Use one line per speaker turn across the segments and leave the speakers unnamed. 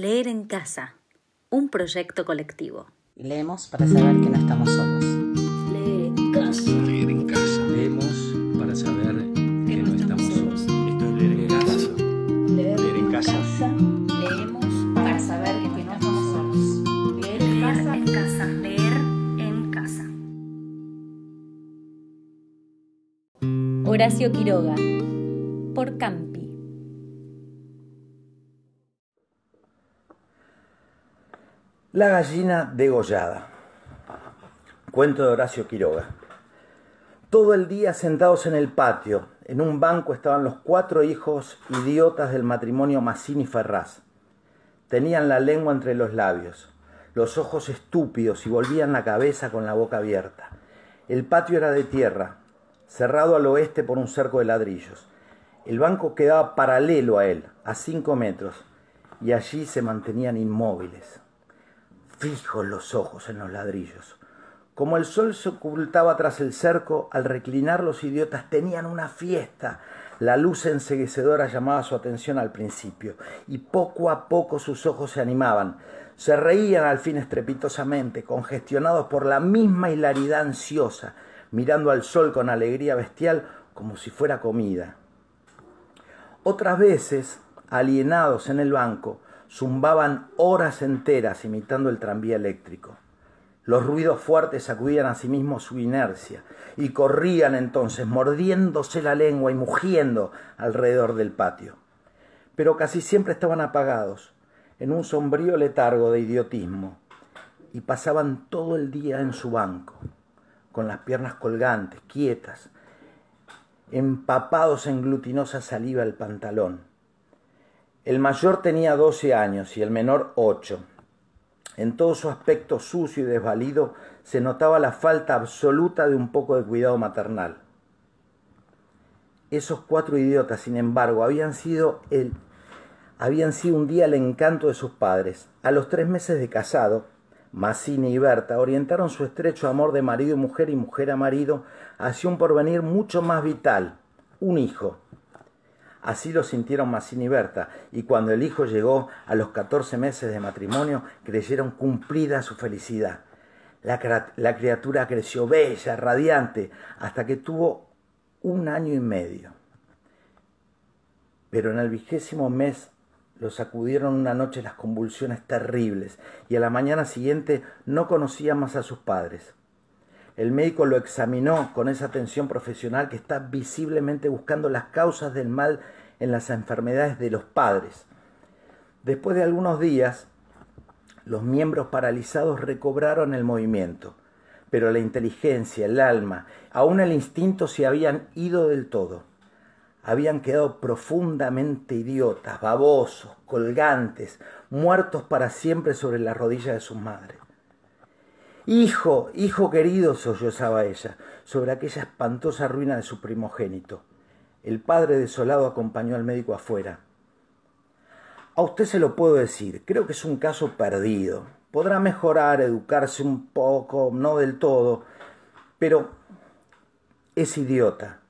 Leer en casa, un proyecto colectivo.
Leemos para saber que no estamos solos.
Leer en casa.
Leer en casa.
Leemos para saber que no estamos solos.
Esto es leer en casa. Leer en casa.
Leemos para saber que no estamos solos.
Leer en casa. en casa. Leer en casa. Horacio Quiroga. Por Campi.
La gallina degollada. Cuento de Horacio Quiroga. Todo el día sentados en el patio, en un banco estaban los cuatro hijos idiotas del matrimonio Massini Ferraz. Tenían la lengua entre los labios, los ojos estúpidos y volvían la cabeza con la boca abierta. El patio era de tierra, cerrado al oeste por un cerco de ladrillos. El banco quedaba paralelo a él, a cinco metros, y allí se mantenían inmóviles, fijos los ojos en los ladrillos. Como el sol se ocultaba tras el cerco, al reclinar los idiotas tenían una fiesta. La luz enseguecedora llamaba su atención al principio, y poco a poco sus ojos se animaban. Se reían al fin estrepitosamente, congestionados por la misma hilaridad ansiosa, mirando al sol con alegría bestial como si fuera comida. Otras veces, alienados en el banco, zumbaban horas enteras imitando el tranvía eléctrico. Los ruidos fuertes sacudían a sí su inercia y corrían entonces, mordiéndose la lengua y mugiendo alrededor del patio. Pero casi siempre estaban apagados, en un sombrío letargo de idiotismo, y pasaban todo el día en su banco, con las piernas colgantes, quietas, empapados en glutinosa saliva el pantalón. El mayor tenía doce años y el menor ocho. En todo su aspecto sucio y desvalido se notaba la falta absoluta de un poco de cuidado maternal. Esos cuatro idiotas, sin embargo, habían sido el habían sido un día el encanto de sus padres. A los tres meses de casado, Massini y Berta orientaron su estrecho amor de marido y mujer y mujer a marido hacia un porvenir mucho más vital, un hijo. Así lo sintieron Massini y Berta, y cuando el hijo llegó a los catorce meses de matrimonio, creyeron cumplida su felicidad. La, la, criatura creció bella, radiante, hasta que tuvo un año y medio. Pero en el vigésimo mes lo sacudieron una noche las convulsiones terribles, y a la mañana siguiente no conocía más a sus padres. El médico lo examinó con esa atención profesional que está visiblemente buscando las causas del mal en las enfermedades de los padres. Después de algunos días, los miembros paralizados recobraron el movimiento, pero la inteligencia, el alma, aún el instinto se habían ido del todo. Habían quedado profundamente idiotas, babosos, colgantes, muertos para siempre sobre la rodilla de sus madres. Hijo, hijo querido, sollozaba ella, sobre aquella espantosa ruina de su primogénito. El padre desolado acompañó al médico afuera. A usted se lo puedo decir, creo que es un caso perdido. Podrá mejorar, educarse un poco, no del todo, pero es idiota,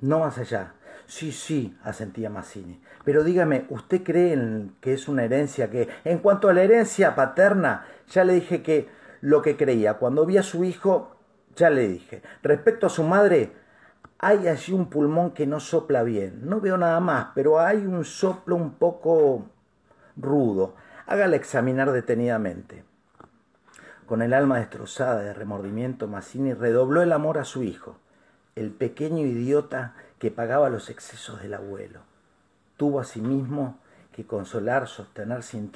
no más allá. Sí, sí, asentía Massini. Pero dígame, ¿usted cree en que es una herencia que... En cuanto a la herencia paterna, ya le dije que lo que creía. Cuando vi a su hijo, ya le dije. Respecto a su madre, hay allí un pulmón que no sopla bien. No veo nada más, pero hay un soplo un poco rudo. Hágala examinar detenidamente. Con el alma destrozada de remordimiento, Massini redobló el amor a su hijo, el pequeño idiota que pagaba los excesos del abuelo. Tuvo asimismo que consolar, sostener sin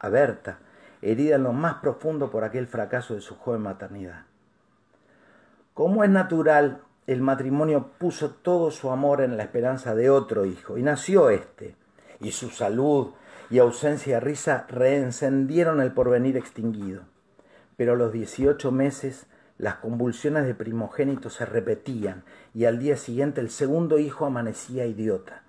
a Berta, herida en lo más profundo por aquel fracaso de su joven maternidad. Como es natural, el matrimonio puso todo su amor en la esperanza de otro hijo, y nació éste, y su salud y ausencia de risa reencendieron el porvenir extinguido. Pero a los dieciocho meses las convulsiones de primogénito se repetían, y al día siguiente el segundo hijo amanecía idiota.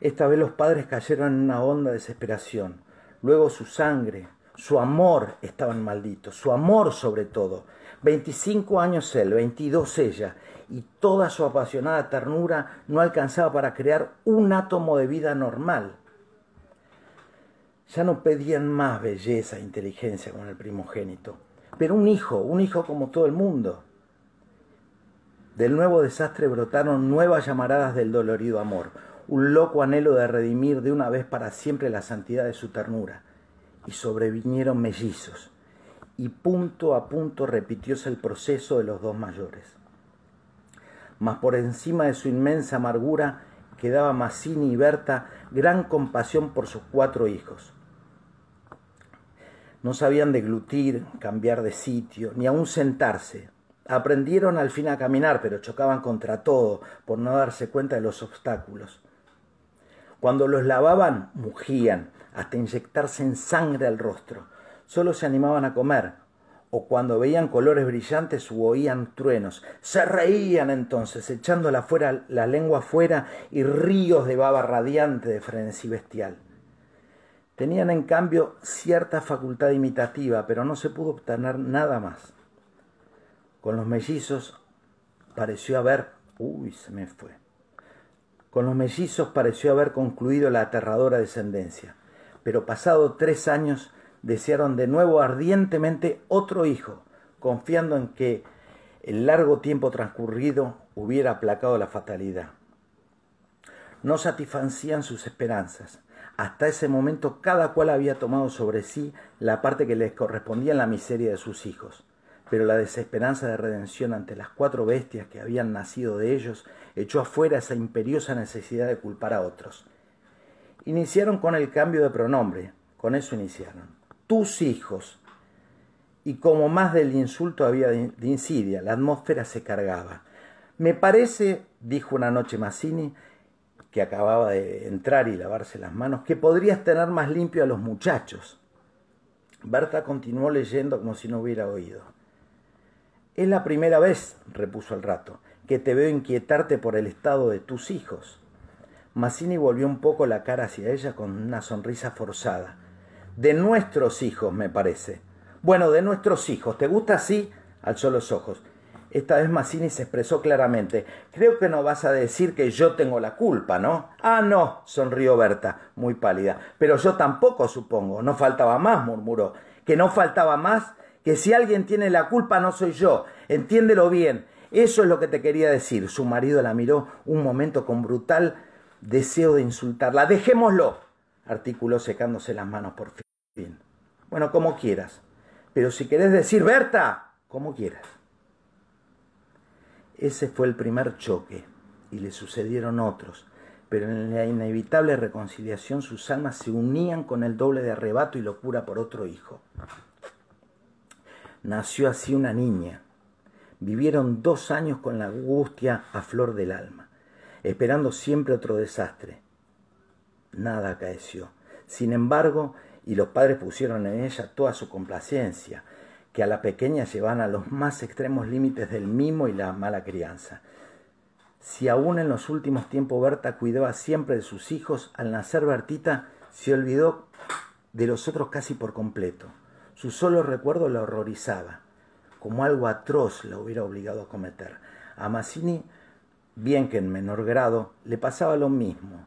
Esta vez los padres cayeron en una honda desesperación. Luego su sangre, su amor estaban malditos, su amor sobre todo. Veinticinco años él, veintidós ella, y toda su apasionada ternura no alcanzaba para crear un átomo de vida normal. Ya no pedían más belleza e inteligencia con el primogénito, pero un hijo, un hijo como todo el mundo. Del nuevo desastre brotaron nuevas llamaradas del dolorido amor, un loco anhelo de redimir de una vez para siempre la santidad de su ternura. Y sobrevinieron mellizos, y punto a punto repitióse el proceso de los dos mayores. Mas por encima de su inmensa amargura quedaba Mazzini y Berta gran compasión por sus cuatro hijos. No sabían deglutir, cambiar de sitio, ni aun sentarse. Aprendieron al fin a caminar, pero chocaban contra todo por no darse cuenta de los obstáculos. Cuando los lavaban, mugían, hasta inyectarse en sangre al rostro. Solo se animaban a comer, o cuando veían colores brillantes u oían truenos. Se reían entonces, echando la, fuera, la lengua fuera y ríos de baba radiante de frenesí bestial. Tenían en cambio cierta facultad imitativa, pero no se pudo obtener nada más. Con los mellizos pareció haber... Uy, se me fue. Con los mellizos pareció haber concluido la aterradora descendencia, pero pasado tres años desearon de nuevo ardientemente otro hijo, confiando en que el largo tiempo transcurrido hubiera aplacado la fatalidad. No satisfacían sus esperanzas, hasta ese momento cada cual había tomado sobre sí la parte que les correspondía en la miseria de sus hijos. Pero la desesperanza de redención ante las cuatro bestias que habían nacido de ellos echó afuera esa imperiosa necesidad de culpar a otros. Iniciaron con el cambio de pronombre, con eso iniciaron. Tus hijos. Y como más del insulto había de insidia, la atmósfera se cargaba. Me parece, dijo una noche Mazzini, que acababa de entrar y lavarse las manos, que podrías tener más limpio a los muchachos. Berta continuó leyendo como si no hubiera oído. Es la primera vez, repuso el rato, que te veo inquietarte por el estado de tus hijos. Mazzini volvió un poco la cara hacia ella con una sonrisa forzada. De nuestros hijos, me parece. Bueno, de nuestros hijos. ¿Te gusta así? Alzó los ojos. Esta vez Mazzini se expresó claramente. Creo que no vas a decir que yo tengo la culpa, ¿no? Ah, no, sonrió Berta, muy pálida. Pero yo tampoco, supongo. No faltaba más, murmuró. Que no faltaba más, que si alguien tiene la culpa no soy yo. Entiéndelo bien. Eso es lo que te quería decir. Su marido la miró un momento con brutal deseo de insultarla. Dejémoslo, articuló secándose las manos por fin. Bueno, como quieras. Pero si querés decir Berta, como quieras. Ese fue el primer choque, y le sucedieron otros, pero en la inevitable reconciliación sus almas se unían con el doble de arrebato y locura por otro hijo. Nació así una niña. Vivieron dos años con la angustia a flor del alma, esperando siempre otro desastre. Nada acaeció. Sin embargo, y los padres pusieron en ella toda su complacencia, que a la pequeña llevan a los más extremos límites del mimo y la mala crianza. Si aún en los últimos tiempos Berta cuidaba siempre de sus hijos, al nacer Bertita se olvidó de los otros casi por completo. Su solo recuerdo la horrorizaba, como algo atroz la hubiera obligado a cometer. A Mazzini, bien que en menor grado, le pasaba lo mismo.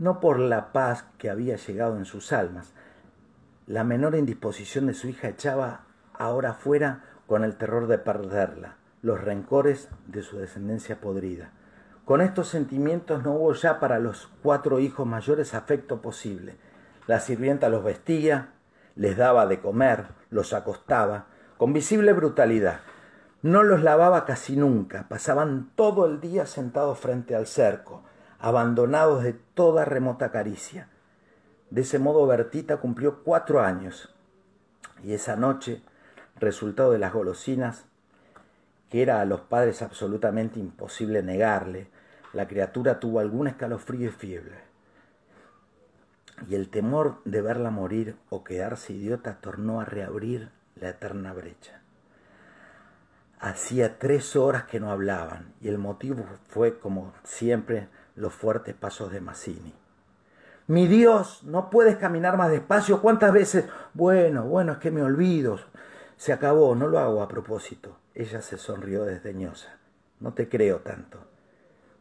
No por la paz que había llegado en sus almas, la menor indisposición de su hija echaba ahora fuera con el terror de perderla, los rencores de su descendencia podrida. Con estos sentimientos no hubo ya para los cuatro hijos mayores afecto posible. La sirvienta los vestía, les daba de comer, los acostaba, con visible brutalidad. No los lavaba casi nunca, pasaban todo el día sentados frente al cerco, abandonados de toda remota caricia. De ese modo Bertita cumplió cuatro años, y esa noche resultado de las golosinas, que era a los padres absolutamente imposible negarle, la criatura tuvo algún escalofrío y fiebre. Y el temor de verla morir o quedarse idiota tornó a reabrir la eterna brecha. Hacía tres horas que no hablaban, y el motivo fue, como siempre, los fuertes pasos de Mazzini. Mi Dios, no puedes caminar más despacio. ¿Cuántas veces? Bueno, bueno, es que me olvido. Se acabó, no lo hago a propósito. Ella se sonrió desdeñosa. No te creo tanto.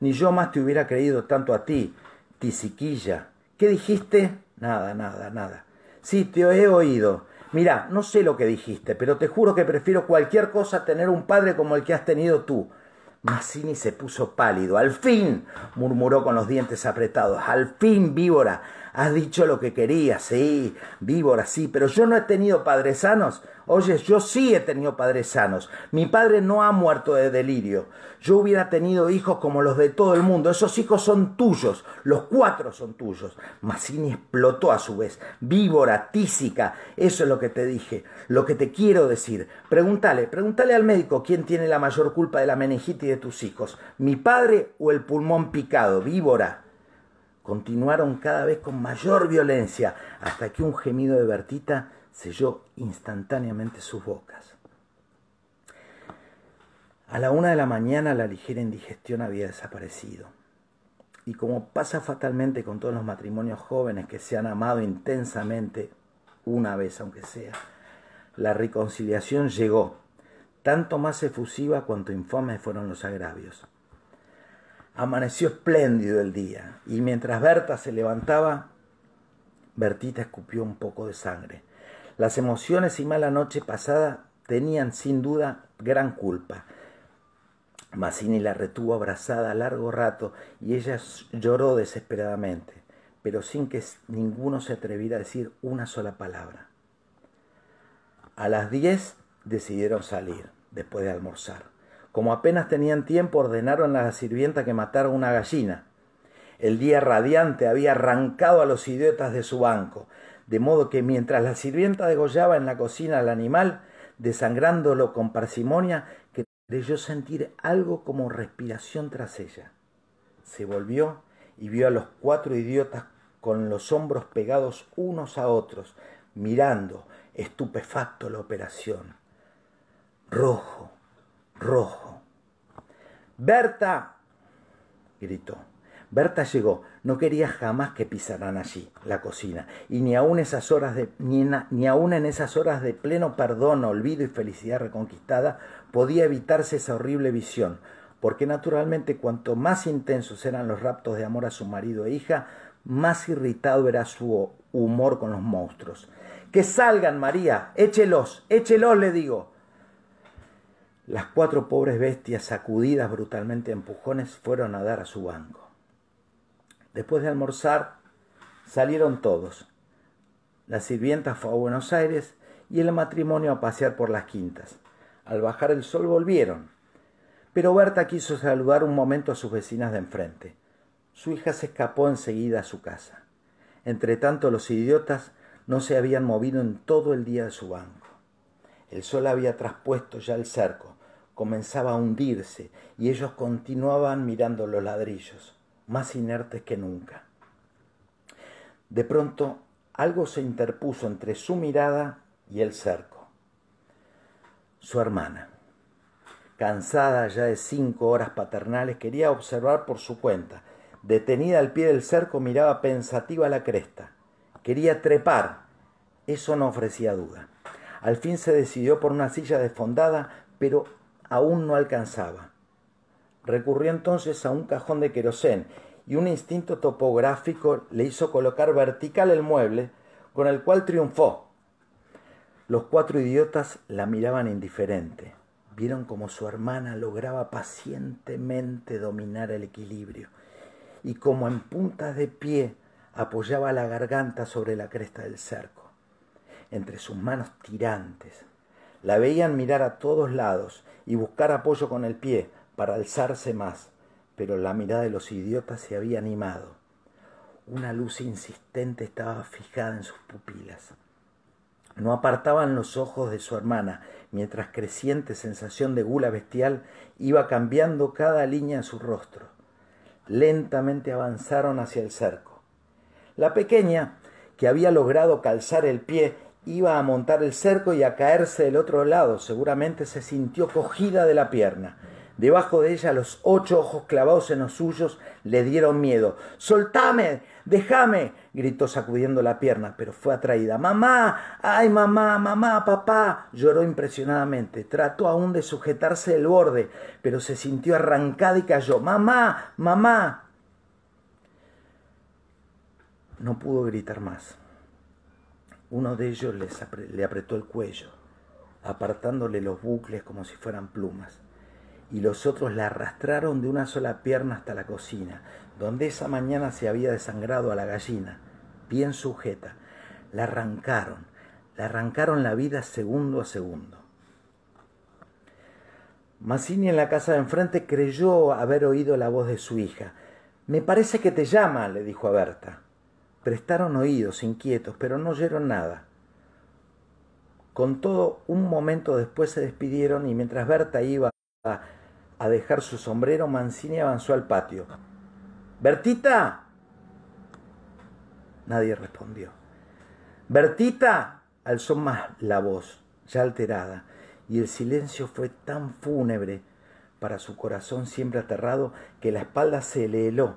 Ni yo más te hubiera creído tanto a ti, tisiquilla. ¿Qué dijiste? Nada, nada, nada. Sí, te he oído. Mira, no sé lo que dijiste, pero te juro que prefiero cualquier cosa a tener un padre como el que has tenido tú. Mazzini se puso pálido. Al fin, murmuró con los dientes apretados. Al fin, víbora, has dicho lo que querías. Sí, víbora, sí, pero yo no he tenido padres sanos. Oyes, yo sí he tenido padres sanos. Mi padre no ha muerto de delirio. Yo hubiera tenido hijos como los de todo el mundo. Esos hijos son tuyos. Los cuatro son tuyos. Mazzini explotó a su vez. Víbora, tísica. Eso es lo que te dije. Lo que te quiero decir. Pregúntale, pregúntale al médico quién tiene la mayor culpa de la meningitis de tus hijos. ¿Mi padre o el pulmón picado? Víbora. Continuaron cada vez con mayor violencia hasta que un gemido de Bertita selló instantáneamente sus bocas. A la una de la mañana la ligera indigestión había desaparecido. Y como pasa fatalmente con todos los matrimonios jóvenes que se han amado intensamente, una vez aunque sea, la reconciliación llegó, tanto más efusiva cuanto infames fueron los agravios. Amaneció espléndido el día, y mientras Berta se levantaba, Bertita escupió un poco de sangre. Las emociones y mala noche pasada tenían sin duda gran culpa. Mazzini la retuvo abrazada largo rato y ella lloró desesperadamente, pero sin que ninguno se atreviera a decir una sola palabra. A las diez decidieron salir, después de almorzar. Como apenas tenían tiempo, ordenaron a la sirvienta que matara una gallina. El día radiante había arrancado a los idiotas de su banco de modo que mientras la sirvienta degollaba en la cocina al animal, desangrándolo con parsimonia, creyó sentir algo como respiración tras ella. Se volvió y vio a los cuatro idiotas con los hombros pegados unos a otros, mirando, estupefacto, la operación. Rojo, rojo. Berta, gritó. Berta llegó, no quería jamás que pisaran allí, la cocina, y ni aun aun en esas horas de pleno perdón, olvido y felicidad reconquistada, podía evitarse esa horrible visión, porque naturalmente cuanto más intensos eran los raptos de amor a su marido e hija, más irritado era su humor con los monstruos. Que salgan, María, échelos, échelos, le digo. Las cuatro pobres bestias, sacudidas brutalmente a empujones, fueron a dar a su banco. Después de almorzar, salieron todos. La sirvienta fue a Buenos Aires y el matrimonio a pasear por las quintas. Al bajar el sol volvieron. Pero Berta quiso saludar un momento a sus vecinas de enfrente. Su hija se escapó enseguida a su casa. Entretanto, los idiotas no se habían movido en todo el día de su banco. El sol había traspuesto ya el cerco, comenzaba a hundirse, y ellos continuaban mirando los ladrillos más inertes que nunca. De pronto algo se interpuso entre su mirada y el cerco. Su hermana, cansada ya de cinco horas paternales, quería observar por su cuenta. Detenida al pie del cerco, miraba pensativa la cresta. Quería trepar. Eso no ofrecía duda. Al fin se decidió por una silla desfondada, pero aún no alcanzaba. Recurrió entonces a un cajón de querosén y un instinto topográfico le hizo colocar vertical el mueble, con el cual triunfó. Los cuatro idiotas la miraban indiferente. Vieron como su hermana lograba pacientemente dominar el equilibrio y como en puntas de pie apoyaba la garganta sobre la cresta del cerco, entre sus manos tirantes. La veían mirar a todos lados y buscar apoyo con el pie, para alzarse más, pero la mirada de los idiotas se había animado. Una luz insistente estaba fijada en sus pupilas. No apartaban los ojos de su hermana, mientras creciente sensación de gula bestial iba cambiando cada línea en su rostro. Lentamente avanzaron hacia el cerco. La pequeña, que había logrado calzar el pie, iba a montar el cerco y a caerse del otro lado. Seguramente se sintió cogida de la pierna. Debajo de ella los ocho ojos clavados en los suyos le dieron miedo. ¡Soltame! ¡Déjame! gritó sacudiendo la pierna, pero fue atraída. ¡Mamá! ¡Ay, mamá! ¡Mamá! ¡Papá! lloró impresionadamente. Trató aún de sujetarse del borde, pero se sintió arrancada y cayó. ¡Mamá! ¡Mamá! no pudo gritar más. Uno de ellos le apretó el cuello, apartándole los bucles como si fueran plumas, y los otros la arrastraron de una sola pierna hasta la cocina, donde esa mañana se había desangrado a la gallina, bien sujeta. La arrancaron, la arrancaron la vida segundo a segundo. Mazzini en la casa de enfrente creyó haber oído la voz de su hija. Me parece que te llama, le dijo a Berta. Prestaron oídos, inquietos, pero no oyeron nada. Con todo, un momento después se despidieron y mientras Berta iba a, dejar su sombrero, Mancini avanzó al patio. Bertita. Nadie respondió. Bertita alzó más la voz, ya alterada, y el silencio fue tan fúnebre para su corazón siempre aterrado que la espalda se le heló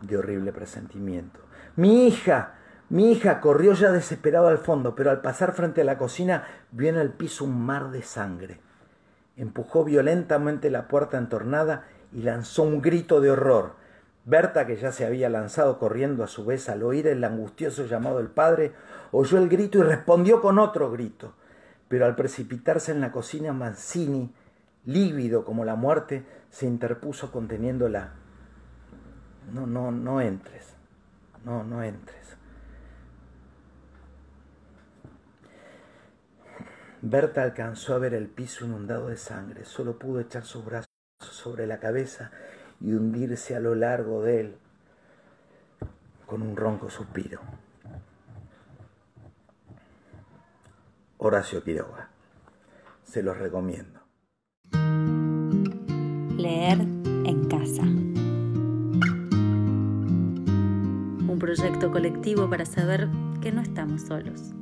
de horrible presentimiento. Mi hija. Mi hija corrió ya desesperado al fondo, pero al pasar frente a la cocina vio en el piso un mar de sangre. Empujó violentamente la puerta entornada y lanzó un grito de horror. Berta, que ya se había lanzado corriendo a su vez al oír el angustioso llamado del padre, oyó el grito y respondió con otro grito. Pero al precipitarse en la cocina, Mancini, lívido como la muerte, se interpuso conteniéndola. No, no, no entres no, no entres. Berta alcanzó a ver el piso inundado de sangre, solo pudo echar sus brazos sobre la cabeza y hundirse a lo largo de él con un ronco suspiro. Horacio Quiroga. Se los recomiendo.
Leer en casa. proyecto colectivo para saber que no estamos solos.